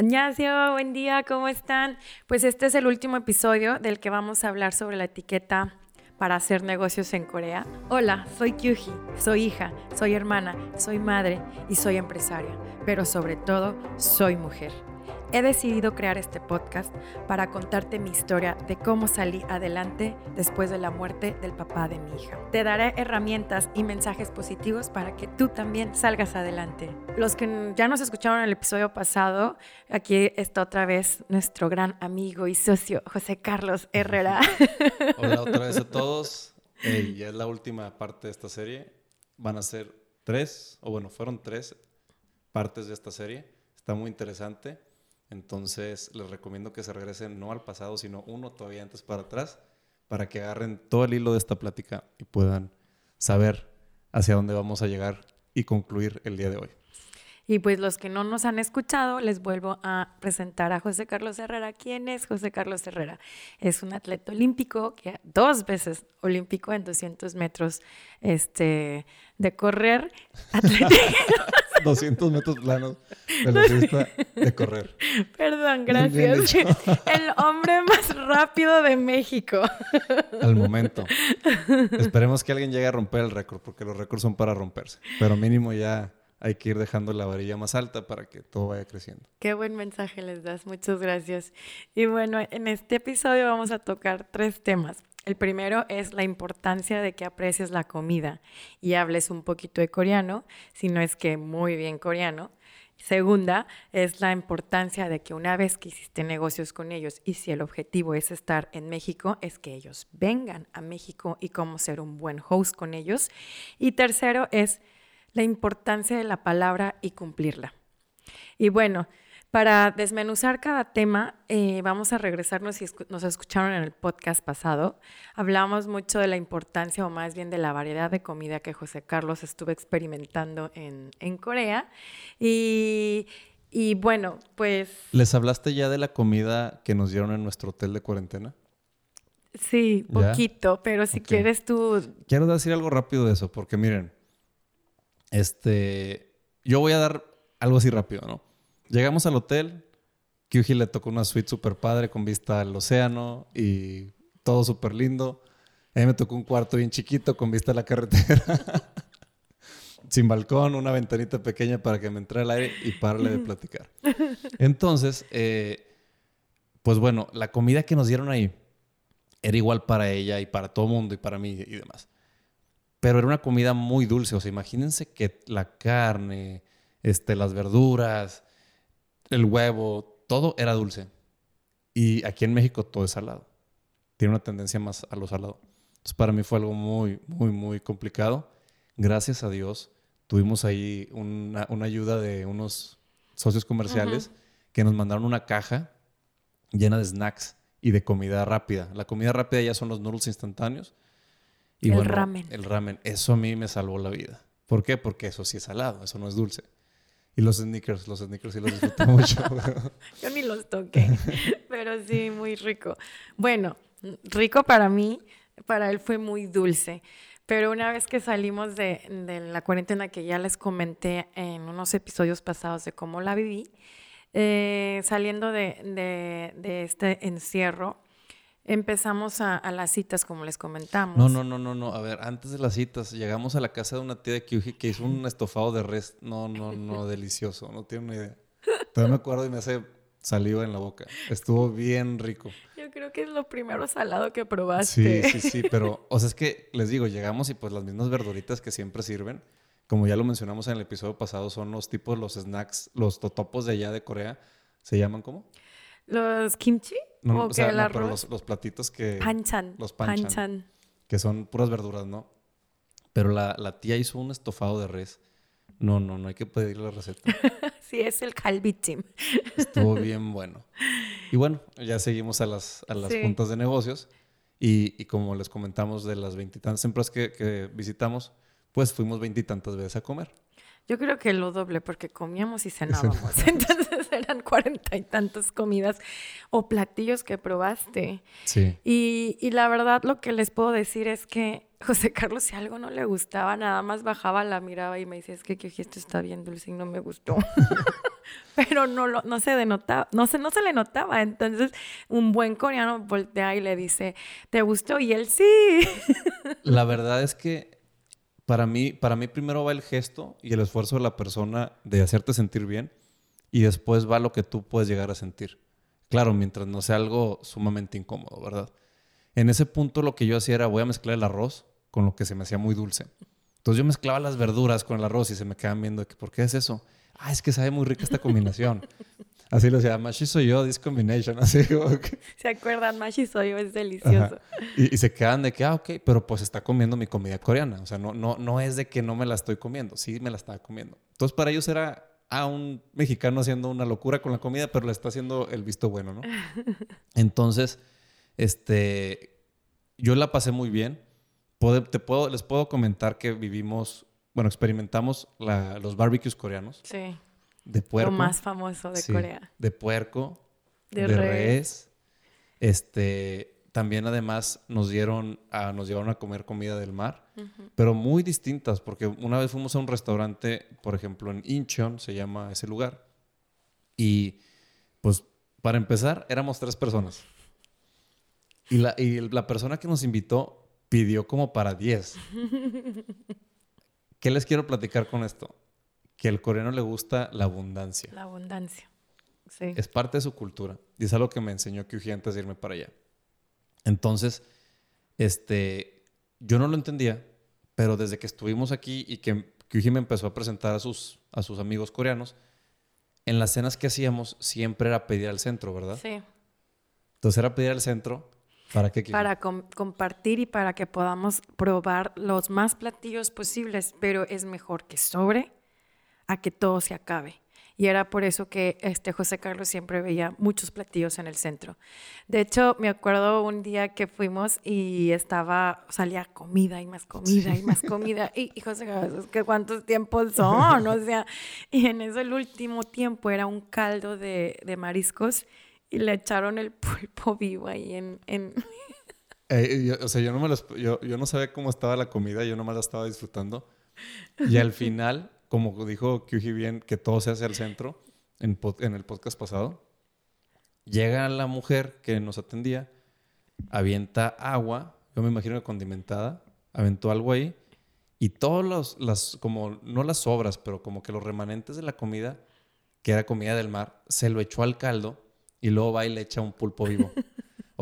Añasio, buen día, ¿cómo están? Pues este es el último episodio del que vamos a hablar sobre la etiqueta para hacer negocios en Corea. Hola, soy Kyuji, soy hija, soy hermana, soy madre y soy empresaria, pero sobre todo soy mujer. He decidido crear este podcast para contarte mi historia de cómo salí adelante después de la muerte del papá de mi hija. Te daré herramientas y mensajes positivos para que tú también salgas adelante. Los que ya nos escucharon en el episodio pasado, aquí está otra vez nuestro gran amigo y socio José Carlos Herrera. Hola otra vez a todos. ya es la última parte de esta serie. Van a ser tres, o bueno, fueron tres partes de esta serie. Está muy interesante. Entonces les recomiendo que se regresen no al pasado, sino uno todavía antes para atrás, para que agarren todo el hilo de esta plática y puedan saber hacia dónde vamos a llegar y concluir el día de hoy. Y pues los que no nos han escuchado, les vuelvo a presentar a José Carlos Herrera. ¿Quién es José Carlos Herrera? Es un atleta olímpico, que dos veces olímpico en 200 metros este, de correr. 200 metros planos velocista de correr. Perdón, gracias. El hombre más rápido de México. Al momento. Esperemos que alguien llegue a romper el récord, porque los récords son para romperse. Pero mínimo ya hay que ir dejando la varilla más alta para que todo vaya creciendo. Qué buen mensaje les das, muchas gracias. Y bueno, en este episodio vamos a tocar tres temas. El primero es la importancia de que aprecies la comida y hables un poquito de coreano, si no es que muy bien coreano. Segunda es la importancia de que una vez que hiciste negocios con ellos y si el objetivo es estar en México, es que ellos vengan a México y cómo ser un buen host con ellos. Y tercero es la importancia de la palabra y cumplirla. Y bueno, para desmenuzar cada tema, eh, vamos a regresarnos si nos escucharon en el podcast pasado. Hablamos mucho de la importancia o más bien de la variedad de comida que José Carlos estuvo experimentando en, Corea. Y, y, bueno, pues... ¿Les hablaste ya de la comida que nos dieron en nuestro hotel de cuarentena? Sí, poquito, pero si quieres tú... Quiero decir algo rápido de eso, porque miren, este, yo voy a dar algo así rápido, ¿no? Llegamos al hotel, Kyuji le tocó una suite súper padre con vista al océano y todo súper lindo. A mí me tocó un cuarto bien chiquito con vista a la carretera. Sin balcón, una ventanita pequeña para que me entre el aire y parle de platicar. Entonces, eh, pues bueno, la comida que nos dieron ahí era igual para ella y para todo el mundo y para mí y demás. Pero era una comida muy dulce. O sea, imagínense que la carne, este, las verduras, el huevo, todo era dulce. Y aquí en México todo es salado. Tiene una tendencia más a lo salado. Entonces para mí fue algo muy, muy, muy complicado. Gracias a Dios tuvimos ahí una, ayuda de unos socios comerciales que nos mandaron una caja llena de snacks y de comida rápida. La comida rápida ya son los noodles instantáneos el ramen. El ramen. Eso a mí me salvó la vida. ¿Por qué? Porque eso sí es salado, eso no es dulce. Y los sneakers, los sneakers sí los disfruto mucho. Yo ni los toqué, pero sí, muy rico. Bueno, rico para mí, para él fue muy dulce. Pero una vez que salimos de, la cuarentena que ya les comenté en unos episodios pasados de cómo la viví, eh, saliendo de, de este encierro, Empezamos a, las citas, como les comentamos. No, no, no, no, no. A ver, antes de las citas, llegamos a la casa de una tía de Kyuji que hizo un estofado de res. No, no, no, delicioso. No tiene una idea. Todavía me acuerdo y me hace saliva en la boca. Estuvo bien rico. Yo creo que es lo primero salado que probaste. Sí, sí, sí. Pero, o sea, es que les digo, llegamos y pues las mismas verduritas que siempre sirven. Como ya lo mencionamos en el episodio pasado, son los tipos, los snacks, los totopos de allá de Corea. ¿Se llaman cómo? ¿Los kimchi? No, o, sea, pero los, platitos que... Panchan. Los panchan, Que son puras verduras, ¿no? Pero la, la, tía hizo un estofado de res. No, no, no hay que pedirle la receta. sí, es el calbitim. Estuvo bien bueno. Y bueno, ya seguimos a las, a las juntas de negocios. Y, y, como les comentamos de las veintitantas empresas que, que visitamos, pues fuimos veintitantas veces a comer. Yo creo que lo doble, porque comíamos y cenábamos. Entonces eran cuarenta y tantas comidas o platillos que probaste. Sí. Y, y, la verdad, lo que les puedo decir es que José Carlos, si algo no le gustaba, nada más bajaba, la miraba y me decía, es que, que esto está bien dulce y no me gustó. pero no, lo, no se denotaba, no se, no se le notaba. Entonces, un buen coreano voltea y le dice, ¿te gustó? Y él sí. La verdad es que para mí, para mí primero va el gesto y el esfuerzo de la persona de hacerte sentir bien y después va lo que tú puedes llegar a sentir. Claro, mientras no sea algo sumamente incómodo, ¿verdad? En ese punto lo que yo hacía era voy a mezclar el arroz con lo que se me hacía muy dulce. Entonces yo mezclaba las verduras con el arroz y se me quedaban viendo que, ¿por qué es eso? Ah, es que sabe muy rica esta combinación. Así lo decía, Mashi soy yo, this combination. Así ¿Se acuerdan? Mashi soy yo, es delicioso. Y, se quedan de que, ah, ok, pero pues está comiendo mi comida coreana. O sea, no, no, no es de que no me la estoy comiendo, sí me la estaba comiendo. Entonces para ellos era a un mexicano haciendo una locura con la comida, pero le está haciendo el visto bueno, ¿no? Entonces, este, yo la pasé muy bien. te puedo, les puedo comentar que vivimos, bueno, experimentamos los barbecues coreanos. Sí. De puerco. Lo más famoso de Corea. De puerco. De, res. Este, también además nos dieron, a, nos llevaron a comer comida del mar, pero muy distintas, porque una vez fuimos a un restaurante, por ejemplo, en Incheon, se llama ese lugar, y pues para empezar éramos tres personas. Y la, y la persona que nos invitó pidió como para diez. ¿Qué les quiero platicar con esto? Que al coreano le gusta la abundancia. La abundancia. Sí. Es parte de su cultura. Y es algo que me enseñó Kyuji antes de irme para allá. Entonces, este, yo no lo entendía, pero desde que estuvimos aquí y que Kyuji me empezó a presentar a sus, a sus amigos coreanos, en las cenas que hacíamos siempre era pedir al centro, ¿verdad? Sí. Entonces era pedir al centro. ¿Para qué? Para compartir y para que podamos probar los más platillos posibles, pero es mejor que sobre a que todo se acabe y era por eso que este José Carlos siempre veía muchos platillos en el centro. De hecho, me acuerdo un día que fuimos y estaba, salía comida y más comida y más comida. Y, José Carlos, que cuántos tiempos son, o sea, y en eso el último tiempo era un caldo de, de mariscos y le echaron el pulpo vivo ahí en... en... Eh, o sea, yo no, me yo, yo no sabía cómo estaba la comida, yo nomás la estaba disfrutando. Y al final como dijo Kyuji bien, que todo se hace al centro en, el podcast pasado. Llega la mujer que nos atendía, avienta agua, yo me imagino que condimentada, aventó algo ahí y todos los, las, como, no las sobras, pero como que los remanentes de la comida, que era comida del mar, se lo echó al caldo y luego va y le echa un pulpo vivo.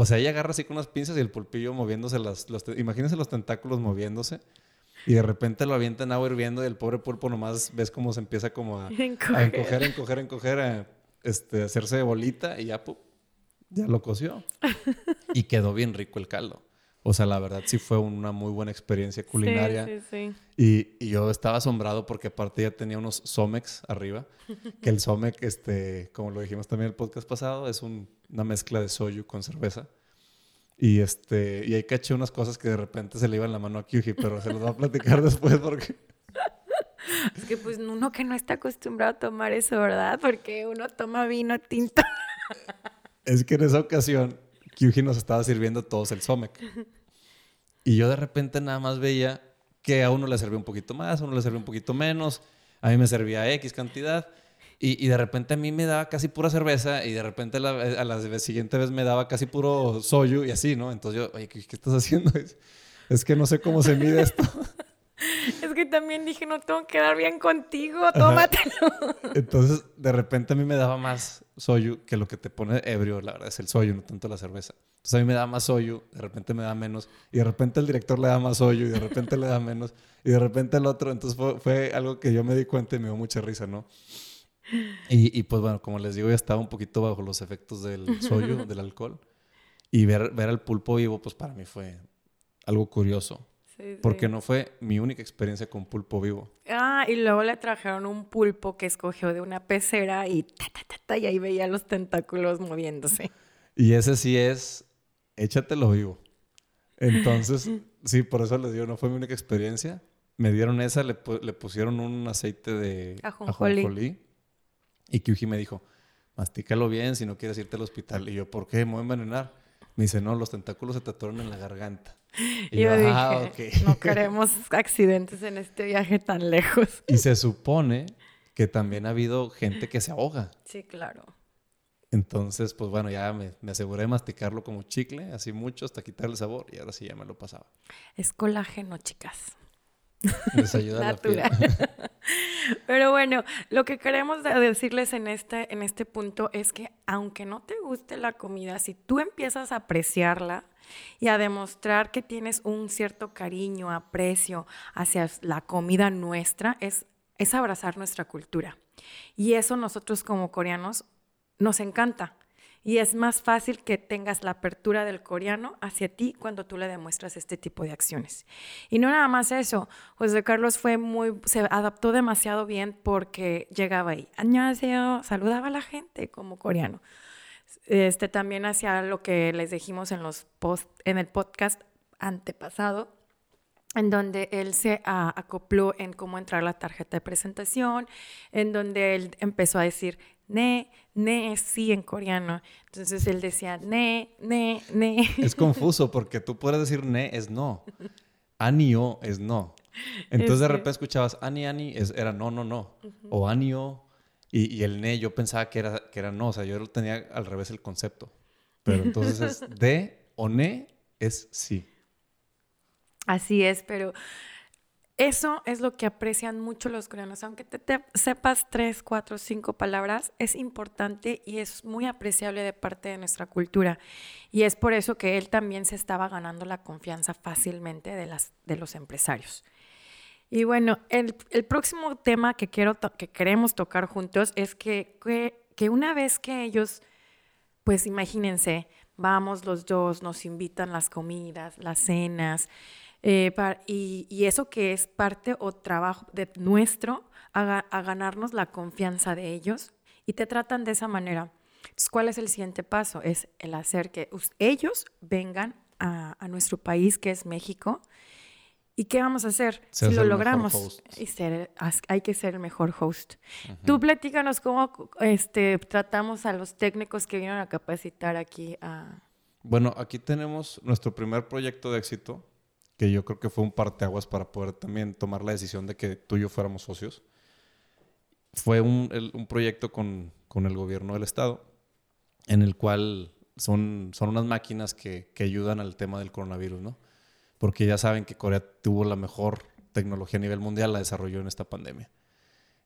O sea, ella agarra así con unas pinzas y el pulpillo moviéndose, las, los, imagínense los tentáculos moviéndose y de repente lo avienta en agua hirviendo y el pobre pulpo nomás ves cómo se empieza como a, encoger, encoger, encoger, a este, hacerse de bolita y ya, ya lo coció. y quedó bien rico el caldo. O sea, la verdad sí fue una muy buena experiencia culinaria. Sí, sí, sí. Y, yo estaba asombrado porque aparte ya tenía unos Somex arriba, que el Somex, este, como lo dijimos también en el podcast pasado, es una mezcla de soyu con cerveza. Y, este, y ahí caché unas cosas que de repente se le iban la mano a Kyuji, pero se los voy a platicar después porque... Es que pues uno que no está acostumbrado a tomar eso, ¿verdad? Porque uno toma vino tinto. Es que en esa ocasión Kyuji nos estaba sirviendo todos el somek. Y yo de repente nada más veía que a uno le servía un poquito más, a uno le servía un poquito menos, a mí me servía X cantidad. Y, y, de repente a mí me daba casi pura cerveza y de repente la, a la siguiente vez me daba casi puro soyu y así, ¿no? Entonces yo, oye, ¿qué, estás haciendo? Es, es, que no sé cómo se mide esto. Es que también dije, no tengo que quedar bien contigo, tómatelo. Entonces, de repente a mí me daba más soyu que lo que te pone ebrio, la verdad, es el soyu, no tanto la cerveza. Entonces a mí me da más soyu, de repente me da menos, y de repente el director le da más soyu, y de repente le da menos, y de repente el otro. Entonces fue, fue algo que yo me di cuenta y me dio mucha risa, ¿no? Y, pues bueno, como les digo, ya estaba un poquito bajo los efectos del soyo, del alcohol. Y ver, ver al pulpo vivo, pues para mí fue algo curioso. Porque no fue mi única experiencia con pulpo vivo. Ah, y luego le trajeron un pulpo que escogió de una pecera y y ahí veía los tentáculos moviéndose. Y ese sí es, échatelo vivo. Entonces, sí, por eso les digo, no fue mi única experiencia. Me dieron esa, le, le pusieron un aceite de ajonjolí y Kyuji me dijo, mastícalo bien si no quieres irte al hospital. Y yo, ¿por qué? ¿Me voy a envenenar? Me dice, no, los tentáculos se te atoran en la garganta. Y yo, dije, ah, no queremos accidentes en este viaje tan lejos. Y se supone que también ha habido gente que se ahoga. Sí, claro. Entonces, pues bueno, ya me, me, aseguré de masticarlo como chicle, así mucho hasta quitarle el sabor y ahora sí ya me lo pasaba. Es colágeno, chicas. Les ayuda a la piel. Pero bueno, lo que queremos decirles en este, en este punto es que aunque no te guste la comida, si tú empiezas a apreciarla y a demostrar que tienes un cierto cariño, aprecio hacia la comida nuestra, es, es abrazar nuestra cultura. Y eso nosotros como coreanos nos encanta y es más fácil que tengas la apertura del coreano hacia ti cuando tú le demuestras este tipo de acciones. Y no nada más eso, José Carlos fue muy, se adaptó demasiado bien porque llegaba ahí, añádese, saludaba a la gente como coreano. Este, también hacia lo que les dijimos en, los post, en el podcast antepasado, en donde él se acopló en cómo entrar la tarjeta de presentación, en donde él empezó a decir ne, ne es sí en coreano. Entonces él decía ne, ne, ne. Es confuso porque tú puedes decir ne es no. Anio es no. Entonces de repente escuchabas ani, ani, es, era no, no, no. O anio. Y, y, el ne yo pensaba que era, que era no. O sea, yo tenía al revés el concepto. Pero entonces es de o ne es sí. Así es, pero eso es lo que aprecian mucho los coreanos. Aunque te, sepas tres, cuatro, cinco palabras, es importante y es muy apreciable de parte de nuestra cultura. Y es por eso que él también se estaba ganando la confianza fácilmente de, los empresarios. Y bueno, el, próximo tema que, queremos tocar juntos es que, que una vez que ellos, pues imagínense, vamos los dos, nos invitan las comidas, las cenas, eh, y, eso que es parte o trabajo de nuestro a, ganarnos la confianza de ellos y te tratan de esa manera. Entonces, ¿cuál es el siguiente paso? Es el hacer que ellos vengan a, nuestro país, que es México. ¿Y qué vamos a hacer si lo logramos? Y ser, hay que ser el mejor host. Tú platícanos cómo este, tratamos a los técnicos que vinieron a capacitar aquí a... Bueno, aquí tenemos nuestro primer proyecto de éxito, que yo creo que fue un parteaguas para poder también tomar la decisión de que tú y yo fuéramos socios. Fue un, un proyecto con, con, el gobierno del estado, en el cual son, son unas máquinas que, que, ayudan al tema del coronavirus, ¿no? Porque ya saben que Corea tuvo la mejor tecnología a nivel mundial, la desarrolló en esta pandemia.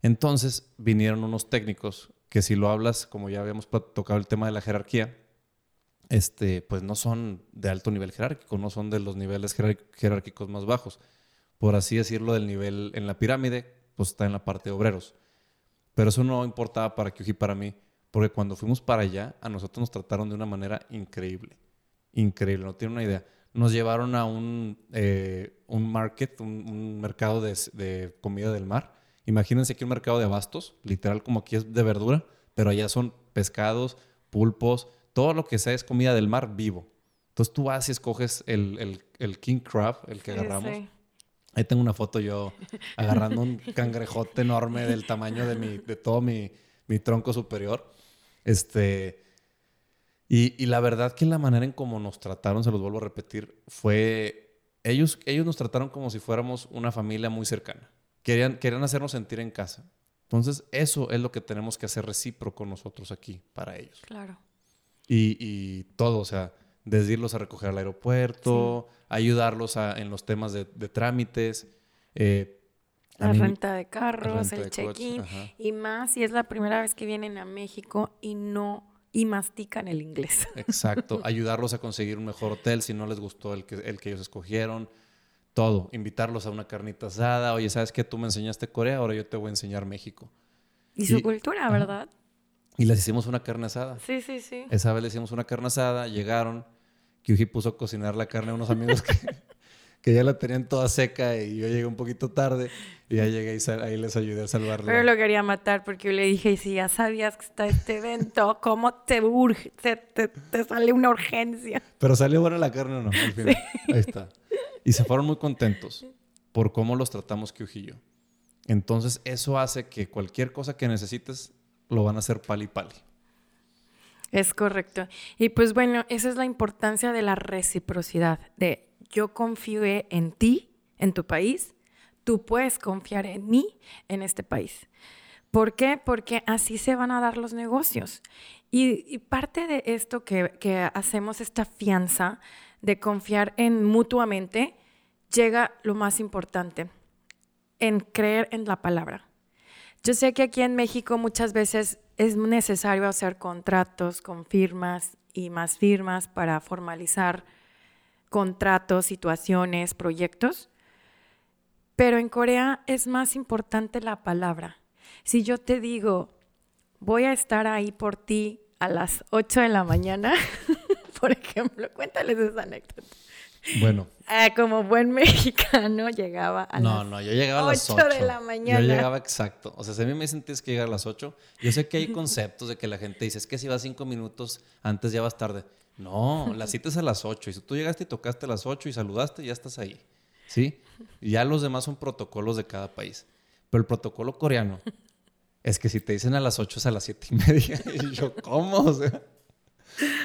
Entonces vinieron unos técnicos que si lo hablas, como ya habíamos tocado el tema de la jerarquía, este, pues no son de alto nivel jerárquico, no son de los niveles jerárquicos más bajos. Por así decirlo, del nivel en la pirámide, pues está en la parte de obreros. Pero eso no importaba para Kyuji para mí, porque cuando fuimos para allá, a nosotros nos trataron de una manera increíble. Increíble, no tiene una idea. Nos llevaron a un, eh, un market, un, mercado de, de, comida del mar. Imagínense aquí un mercado de abastos, literal como aquí es de verdura, pero allá son pescados, pulpos, todo lo que sea es comida del mar vivo. Entonces tú vas y escoges el, king crab, el que agarramos. Ahí tengo una foto yo agarrando un cangrejote enorme del tamaño de, mi, de todo mi, tronco superior. Este, y, la verdad que la manera en cómo nos trataron, se los vuelvo a repetir, fue... Ellos, ellos nos trataron como si fuéramos una familia muy cercana. Querían, querían hacernos sentir en casa. Entonces, eso es lo que tenemos que hacer recíproco nosotros aquí para ellos. Claro. Y, todo, o sea, desde irlos a recoger al aeropuerto, ayudarlos en los temas de, trámites. Eh, la renta de carros, el check-in y más si es la primera vez que vienen a México y no y mastican el inglés. Exacto, ayudarlos a conseguir un mejor hotel si no les gustó el que, el que ellos escogieron. Todo, invitarlos a una carnita asada. Oye, ¿sabes qué? Tú me enseñaste Corea, ahora yo te voy a enseñar México. Y su cultura, ¿verdad? Y les hicimos una carne asada. Sí, sí, sí. Esa vez les hicimos una carne asada, llegaron, Kyuji puso a cocinar la carne a unos amigos que, que ya la tenían toda seca y yo llegué un poquito tarde y ya llegué y ahí les ayudé a salvarla. Pero lo quería matar porque yo le dije, si ya sabías que está este evento, ¿cómo te urge? Te, te, sale una urgencia. Pero salió buena la carne o no, al final. Ahí está. Y se fueron muy contentos por cómo los tratamos Kyuji y yo. Entonces eso hace que cualquier cosa que necesites lo van a hacer pali pali. Es correcto. Y pues bueno, esa es la importancia de la reciprocidad, de yo confío en ti, en tu país, tú puedes confiar en mí, en este país. ¿Por qué? Porque así se van a dar los negocios. Y, parte de esto que, que hacemos, esta fianza de confiar en mutuamente, llega lo más importante, en creer en la palabra. Yo sé que aquí en México muchas veces es necesario hacer contratos con firmas y más firmas para formalizar contratos, situaciones, proyectos, pero en Corea es más importante la palabra. Si yo te digo, voy a estar ahí por ti a las 8 de la mañana, por ejemplo, cuéntales esa anécdota. Bueno. Ah, como buen mexicano llegaba a no, las No, yo llegaba a las 8 de la mañana. Yo llegaba exacto. O sea, si a mí me dicen tienes que llegar a las 8, yo sé que hay conceptos de que la gente dice, es que si vas 5 minutos antes ya vas tarde. No, la cita es a las 8. Y si tú llegaste y tocaste a las 8 y saludaste, ya estás ahí. ¿Sí? Y ya los demás son protocolos de cada país. Pero el protocolo coreano es que si te dicen a las 8 es a las 7 y media. Y yo, ¿cómo? O sea,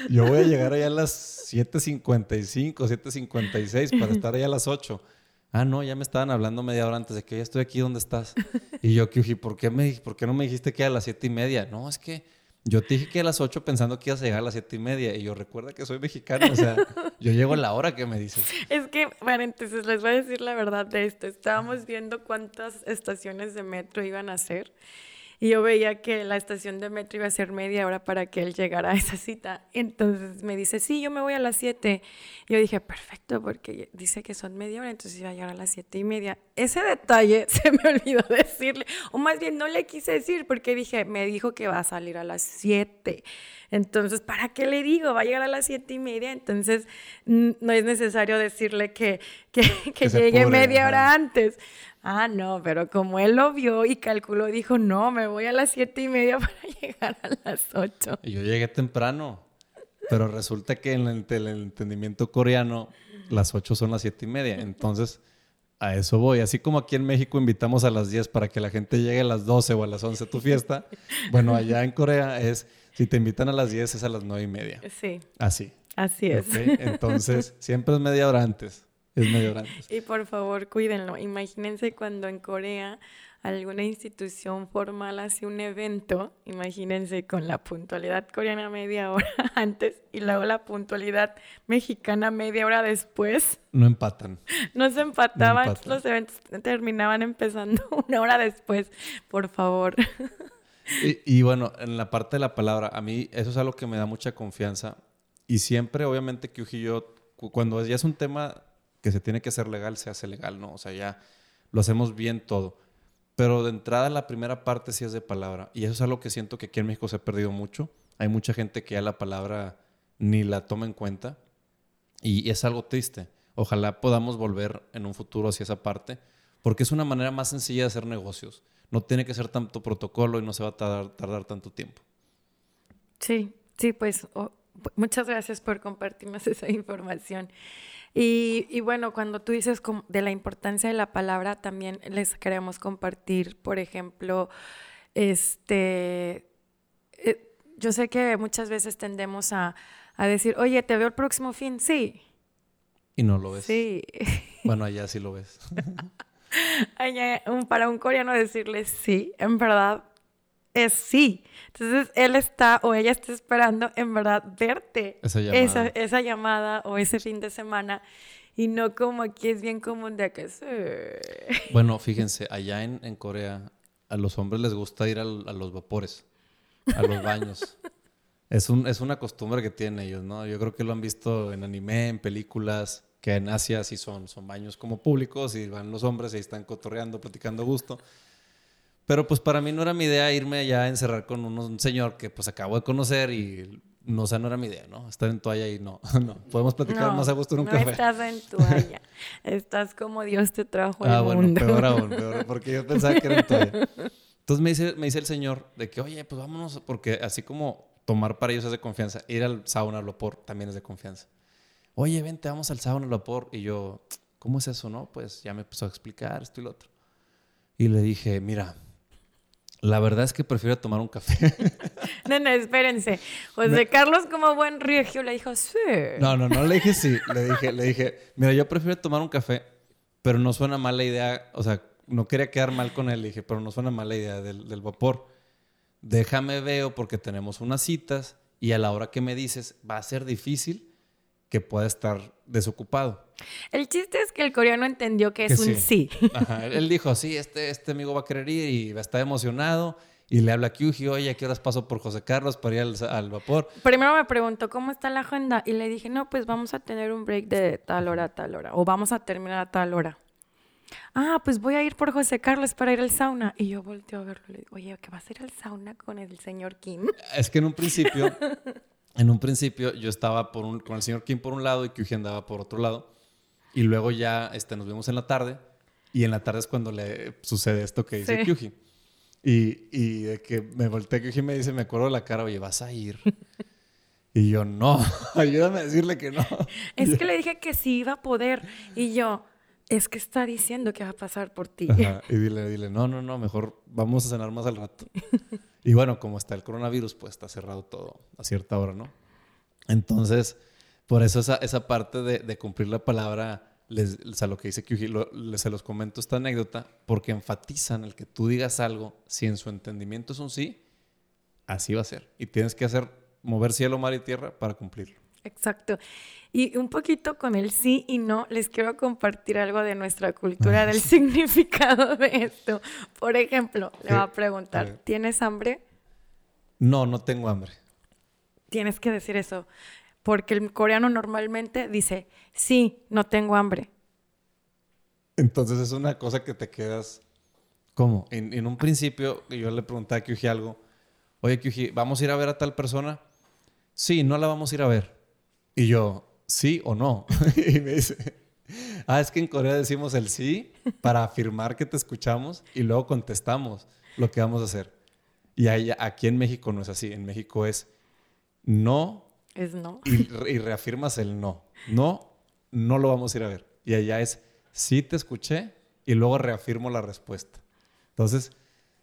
yo voy a llegar allá a las 7.55, 7.56 para estar allá a las 8. Ah, no, ya me estaban hablando media hora antes de que ya estoy aquí, ¿dónde estás? Y yo, Kyuji, ¿por qué, me, ¿por qué no me dijiste que a las 7 y media? No, es que yo te dije que a las 8 pensando que ibas a llegar a las 7 y media. Y yo, recuerda que soy mexicano, o sea, yo llego a la hora que me dices. Es que, paréntesis, les voy a decir la verdad de esto. Estábamos viendo cuántas estaciones de metro iban a ser. Y yo veía que la estación de metro iba a ser media hora para que él llegara a esa cita. Entonces me dice, sí, yo me voy a las 7. Yo dije, perfecto, porque dice que son media hora, entonces iba a llegar a las siete y media. Ese detalle se me olvidó decirle, o más bien no le quise decir, porque dije, me dijo que va a salir a las 7. Entonces, ¿para qué le digo? Va a llegar a las siete y media, entonces no es necesario decirle que, que, llegue media hora antes. Ah, no, pero como él lo vio y calculó, dijo, no, me voy a las siete y media para llegar a las ocho. Y yo llegué temprano, pero resulta que en el, entendimiento coreano las ocho son las siete y media. Entonces, a eso voy. Así como aquí en México invitamos a las diez para que la gente llegue a las doce o a las once a tu fiesta, bueno, allá en Corea es, si te invitan a las diez es a las nueve y media. Sí. Así. Así es. Entonces, siempre es media hora antes. Es medio grande. Y por favor, cuídenlo. Imagínense cuando en Corea alguna institución formal hace un evento, imagínense con la puntualidad coreana media hora antes y luego la puntualidad mexicana media hora después. No empatan. No se empataban, los eventos terminaban empezando una hora después, por favor. Y, y, bueno, en la parte de la palabra, a mí eso es algo que me da mucha confianza. Y siempre, obviamente, que y yo, cuando ya es un tema que se tiene que hacer legal, se hace legal, ¿no? O sea, ya lo hacemos bien todo. Pero de entrada la primera parte sí es de palabra. Y eso es algo que siento que aquí en México se ha perdido mucho. Hay mucha gente que ya la palabra ni la toma en cuenta. Y es algo triste. Ojalá podamos volver en un futuro hacia esa parte, porque es una manera más sencilla de hacer negocios. No tiene que ser tanto protocolo y no se va a tardar, tanto tiempo. Sí, sí, pues muchas gracias por compartirnos esa información. Y, bueno, cuando tú dices de la importancia de la palabra, también les queremos compartir, por ejemplo, este, eh, yo sé que muchas veces tendemos a, decir, oye, te veo el próximo fin, sí. Y no lo ves. Sí. Bueno, allá sí lo ves. para un coreano decirle sí, en verdad es sí. Entonces él está o ella está esperando en verdad verte esa llamada, esa, llamada o ese fin de semana y no como aquí es bien común de que sí. Bueno, fíjense, allá en, en, Corea a los hombres les gusta ir a los vapores, a los baños. es, un, es una costumbre que tienen ellos, ¿no? Yo creo que lo han visto en anime, en películas, que en Asia sí son, son baños como públicos y van los hombres y están cotorreando, platicando gusto. Pero pues para mí no era mi idea irme allá a encerrar con un, señor que pues acabo de conocer y no, o sea, no era mi idea, ¿no? Estar en toalla y no, no. Podemos platicar más a gusto en un café. No estás en toalla. estás como Dios te trajo al ah, bueno, peor aún, peor, porque yo pensaba que era en toalla. Entonces me dice, me dice el señor de que, oye, pues vámonos, porque así como tomar para ellos es de confianza, ir al sauna al vapor también es de confianza. Oye, vente, vamos al sauna al vapor. Y yo, ¿cómo es eso, no? Pues ya me empezó a explicar esto y lo otro. Y le dije, mira, la verdad es que prefiero tomar un café. no, no, espérense. José Carlos, como buen regio, le dijo sí. No, no, no le dije sí. Le dije, le dije, mira, yo prefiero tomar un café, pero no suena mal la idea. O sea, no quería quedar mal con él. Le dije, pero no suena mala idea del, del vapor. Déjame veo porque tenemos unas citas y a la hora que me dices va a ser difícil que pueda estar desocupado. El chiste es que el coreano entendió que es un sí. Ajá. Él dijo, sí, este, este amigo va a querer ir y va a estar emocionado. Y le habla a Kyuji, oye, ¿a qué horas paso por José Carlos para ir al, al, vapor? Primero me preguntó, ¿cómo está la agenda? Y le dije, no, pues vamos a tener un break de tal hora a tal hora. O vamos a terminar a tal hora. Ah, pues voy a ir por José Carlos para ir al sauna. Y yo volteo a verlo y le digo, oye, ¿qué va a hacer el sauna con el señor Kim? Es que en un principio, en un principio yo estaba por un, con el señor Kim por un lado y Kyuji andaba por otro lado. Y luego ya este, nos vemos en la tarde. Y en la tarde es cuando le sucede esto que dice sí. Kyuji. Y, y de que me volteé, Kyuji me dice, me acuerdo de la cara, oye, ¿vas a ir? Y yo, no, ayúdame a decirle que no. Es que le dije que sí iba a poder. Y yo, es que está diciendo que va a pasar por ti. Ajá. Y dile, dile, no, no, no, mejor vamos a cenar más al rato. y bueno, como está el coronavirus, pues está cerrado todo a cierta hora, ¿no? Entonces, por eso esa, esa parte de, de cumplir la palabra, les, o sea, lo que dice lo, les, se los comento esta anécdota, porque enfatizan el que tú digas algo, si en su entendimiento es un sí, así va a ser. Y tienes que hacer, mover cielo, mar y tierra para cumplirlo. Exacto. Y un poquito con el sí y no, les quiero compartir algo de nuestra cultura, del significado de esto. Por ejemplo, le va a preguntar, ¿tienes hambre? No, no tengo hambre. Tienes que decir eso, porque el coreano normalmente dice, sí, no tengo hambre. Entonces es una cosa que te quedas... ¿Cómo? En, en un principio yo le pregunté a Kyuji algo, oye Kyuji, ¿vamos a ir a ver a tal persona? Sí, no la vamos a ir a ver. Y yo, ¿sí o no? y me dice, ah, es que en Corea decimos el sí para afirmar que te escuchamos y luego contestamos lo que vamos a hacer. Y ahí, aquí en México no es así. En México es no. Es no. Y, y, reafirmas el no. No, no lo vamos a ir a ver. Y allá es sí te escuché y luego reafirmo la respuesta. Entonces,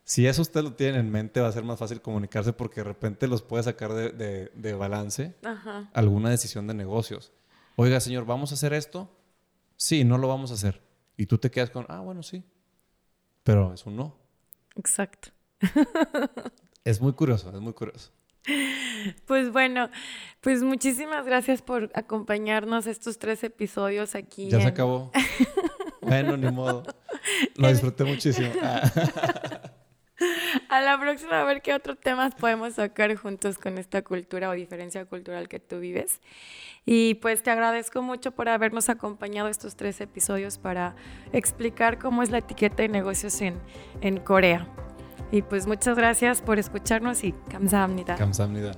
si eso usted lo tiene en mente, va a ser más fácil comunicarse porque de repente los puede sacar de, de, de balance Ajá. alguna decisión de negocios. Oiga, señor, ¿vamos a hacer esto? Sí, no lo vamos a hacer. Y tú te quedas con, ah, bueno, sí. Pero es un no. Exacto. es muy curioso, es muy curioso. Pues bueno, pues muchísimas gracias por acompañarnos estos tres episodios aquí. Ya en... se acabó. bueno, ni modo. Lo disfruté muchísimo. A la próxima a ver qué otros temas podemos sacar juntos con esta cultura o diferencia cultural que tú vives. Y pues te agradezco mucho por habernos acompañado estos tres episodios para explicar cómo es la etiqueta de negocios en, en Corea. Y pues muchas gracias por escucharnos y 감사합니다. 감사합니다.